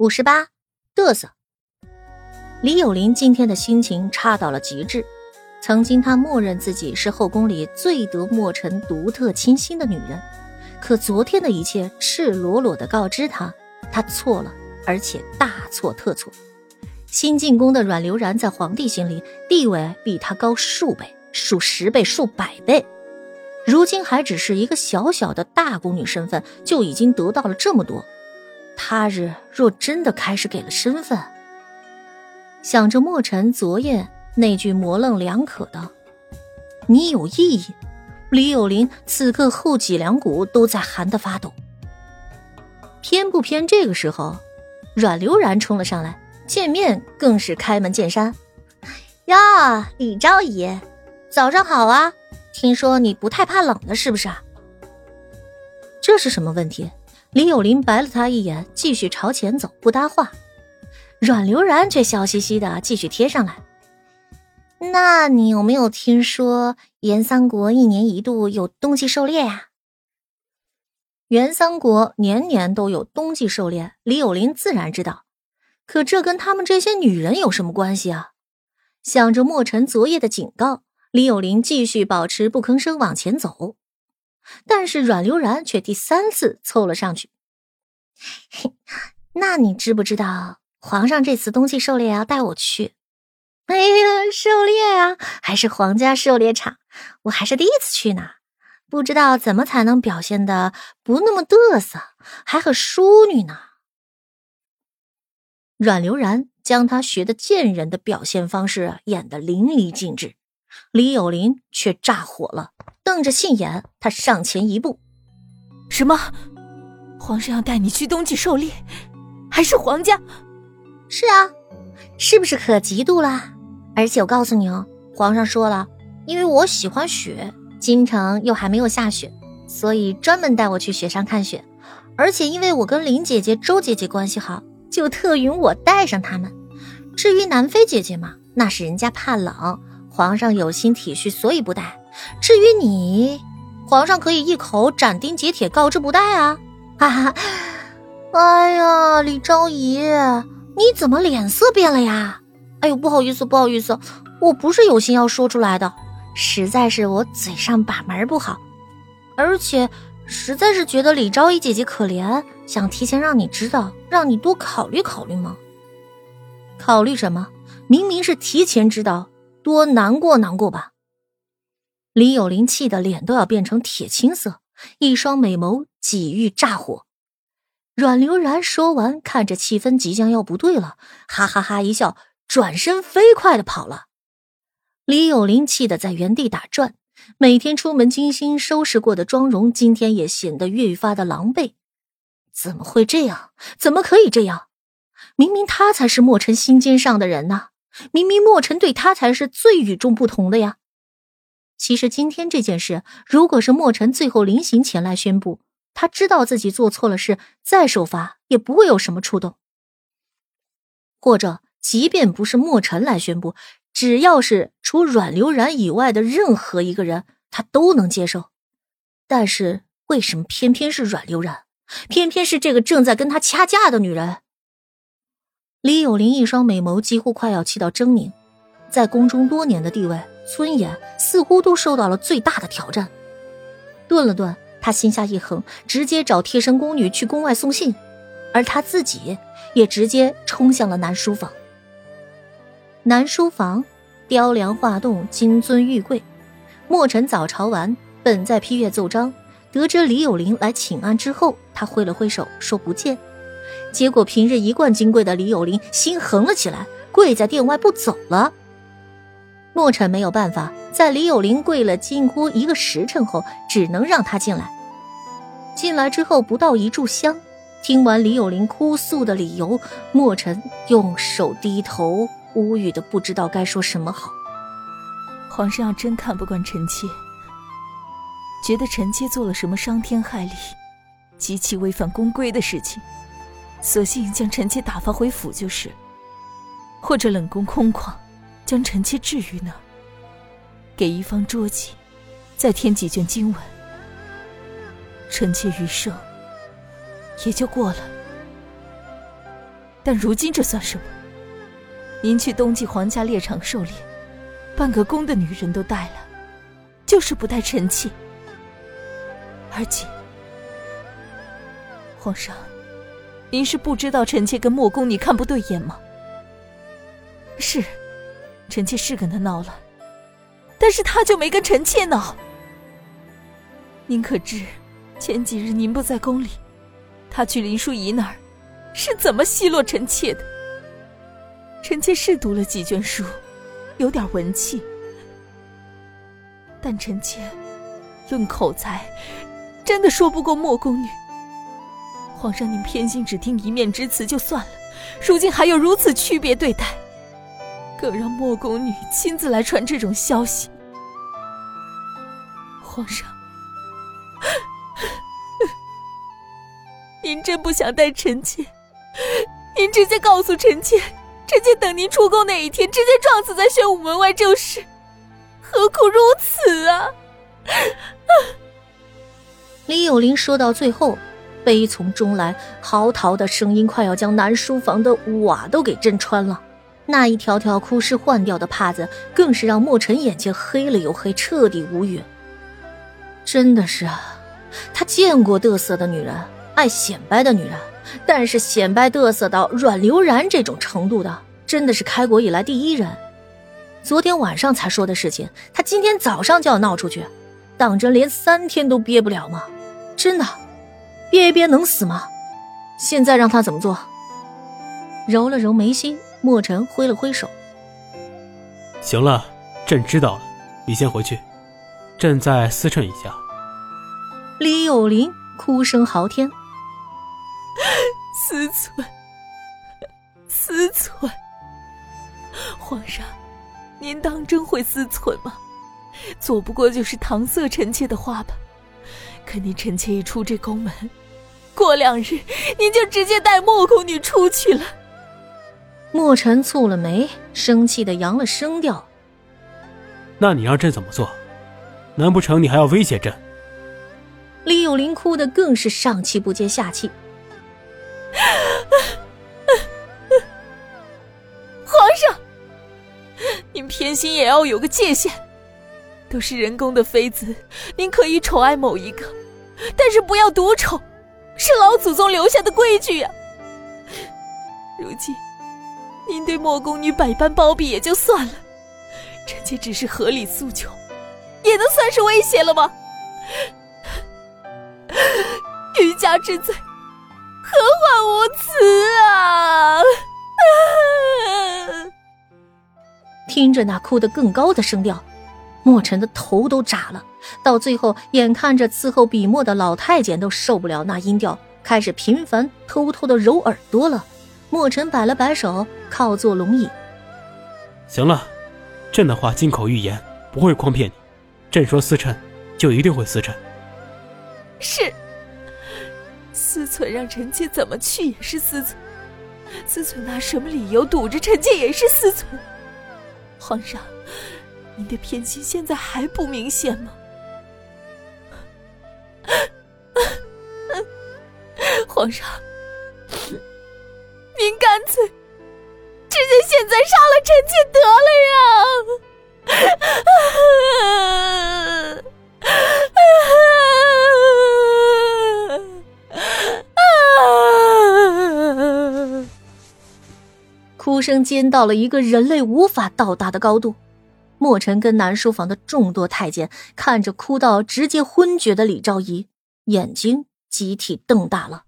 五十八，嘚瑟。李有林今天的心情差到了极致。曾经他默认自己是后宫里最得莫尘独特倾心的女人，可昨天的一切赤裸裸的告知他，他错了，而且大错特错。新进宫的阮流然在皇帝心里地位比他高数倍、数十倍、数百倍，如今还只是一个小小的大宫女身份，就已经得到了这么多。他日若真的开始给了身份，想着墨尘昨夜那句模棱两可的“你有意义”，李有林此刻后脊梁骨都在寒得发抖。偏不偏这个时候，阮流然冲了上来，见面更是开门见山：“呀，李昭仪，早上好啊！听说你不太怕冷的，是不是？”这是什么问题？李有林白了他一眼，继续朝前走，不搭话。阮流然却笑嘻嘻的继续贴上来。那你有没有听说元三国一年一度有冬季狩猎呀？元三国年年都有冬季狩猎，李有林自然知道。可这跟他们这些女人有什么关系啊？想着墨尘昨夜的警告，李有林继续保持不吭声往前走。但是阮流然却第三次凑了上去。嘿，那你知不知道皇上这次冬季狩猎要带我去？哎呀，狩猎啊，还是皇家狩猎场，我还是第一次去呢，不知道怎么才能表现的不那么嘚瑟，还很淑女呢。阮流然将他学的贱人的表现方式演得淋漓尽致。李有林却炸火了，瞪着杏眼，他上前一步：“什么？皇上要带你去冬季狩猎，还是皇家？是啊，是不是可嫉妒了？而且我告诉你哦，皇上说了，因为我喜欢雪，京城又还没有下雪，所以专门带我去雪山看雪。而且因为我跟林姐姐、周姐姐关系好，就特允我带上他们。至于南妃姐姐嘛，那是人家怕冷。”皇上有心体恤，所以不带。至于你，皇上可以一口斩钉截铁告知不带啊！哈哈，哎呀，李昭仪，你怎么脸色变了呀？哎呦，不好意思，不好意思，我不是有心要说出来的，实在是我嘴上把门不好，而且实在是觉得李昭仪姐姐可怜，想提前让你知道，让你多考虑考虑吗？考虑什么？明明是提前知道。多难过难过吧！李有林气的脸都要变成铁青色，一双美眸几欲炸火。阮流然说完，看着气氛即将要不对了，哈哈哈一笑，转身飞快的跑了。李有林气得在原地打转，每天出门精心收拾过的妆容，今天也显得愈发的狼狈。怎么会这样？怎么可以这样？明明他才是莫尘心尖上的人呢！明明墨尘对他才是最与众不同的呀！其实今天这件事，如果是墨尘最后临行前来宣布，他知道自己做错了事，再受罚也不会有什么触动。或者，即便不是墨尘来宣布，只要是除阮流然以外的任何一个人，他都能接受。但是为什么偏偏是阮流然？偏偏是这个正在跟他掐架的女人？李有林一双美眸几乎快要气到狰狞，在宫中多年的地位、尊严似乎都受到了最大的挑战。顿了顿，他心下一横，直接找贴身宫女去宫外送信，而他自己也直接冲向了南书房。南书房，雕梁画栋，金尊玉贵。墨尘早朝完，本在批阅奏章，得知李有林来请安之后，他挥了挥手说不见。结果，平日一贯金贵的李有林心横了起来，跪在殿外不走了。墨尘没有办法，在李有林跪了近乎一个时辰后，只能让他进来。进来之后不到一炷香，听完李有林哭诉的理由，墨尘用手低头，无语的不知道该说什么好。皇上要真看不惯臣妾，觉得臣妾做了什么伤天害理、极其违反宫规的事情。索性将臣妾打发回府就是，或者冷宫空旷，将臣妾置于那，给一方桌记，再添几卷经文，臣妾余生也就过了。但如今这算什么？您去冬季皇家猎场狩猎，半个宫的女人都带了，就是不带臣妾。而且，皇上，您是不知道臣妾跟莫公你看不对眼吗？是，臣妾是跟他闹了，但是他就没跟臣妾闹。您可知，前几日您不在宫里，他去林淑仪那儿，是怎么奚落臣妾的？臣妾是读了几卷书，有点文气，但臣妾论口才，真的说不过莫宫女。皇上您偏心只听一面之词就算了，如今还有如此区别对待，更让莫宫女亲自来传这种消息。皇上。您真不想带臣妾？您直接告诉臣妾，臣妾等您出宫那一天，直接撞死在玄武门外就是。何苦如此啊！李有林说到最后，悲从中来，嚎啕的声音快要将南书房的瓦都给震穿了。那一条条枯湿换掉的帕子，更是让莫尘眼前黑了又黑，彻底无语。真的是啊，他见过得瑟的女人。爱显摆的女人，但是显摆得瑟到阮流然这种程度的，真的是开国以来第一人。昨天晚上才说的事情，他今天早上就要闹出去，当真连三天都憋不了吗？真的，憋一憋能死吗？现在让他怎么做？揉了揉眉心，墨尘挥了挥手：“行了，朕知道了，你先回去，朕再思忖一下。”李有林哭声嚎天。思忖，思忖。皇上，您当真会思忖吗？做不过就是搪塞臣妾的话吧。可您臣妾一出这宫门，过两日您就直接带莫宫女出去了。莫尘蹙了眉，生气的扬了声调：“那你让朕怎么做？难不成你还要威胁朕？”李有林哭的更是上气不接下气。皇上，您偏心也要有个界限。都是人宫的妃子，您可以宠爱某一个，但是不要独宠，是老祖宗留下的规矩呀。如今，您对莫宫女百般包庇也就算了，臣妾只是合理诉求，也能算是威胁了吗？欲加之罪。何患无辞啊！听着那哭得更高的声调，莫尘的头都炸了。到最后，眼看着伺候笔墨的老太监都受不了那音调，开始频繁偷偷的揉耳朵了。莫尘摆了摆手，靠坐龙椅。行了，朕的话金口玉言，不会诓骗你。朕说司忖，就一定会司忖。是。思忖让臣妾怎么去也是思忖，思忖拿什么理由堵着臣妾也是思忖。皇上，您的偏心现在还不明显吗？皇上，现在杀了臣妾得了呀！哭声尖到了一个人类无法到达的高度，墨尘跟南书房的众多太监看着哭到直接昏厥的李昭仪，眼睛集体瞪大了。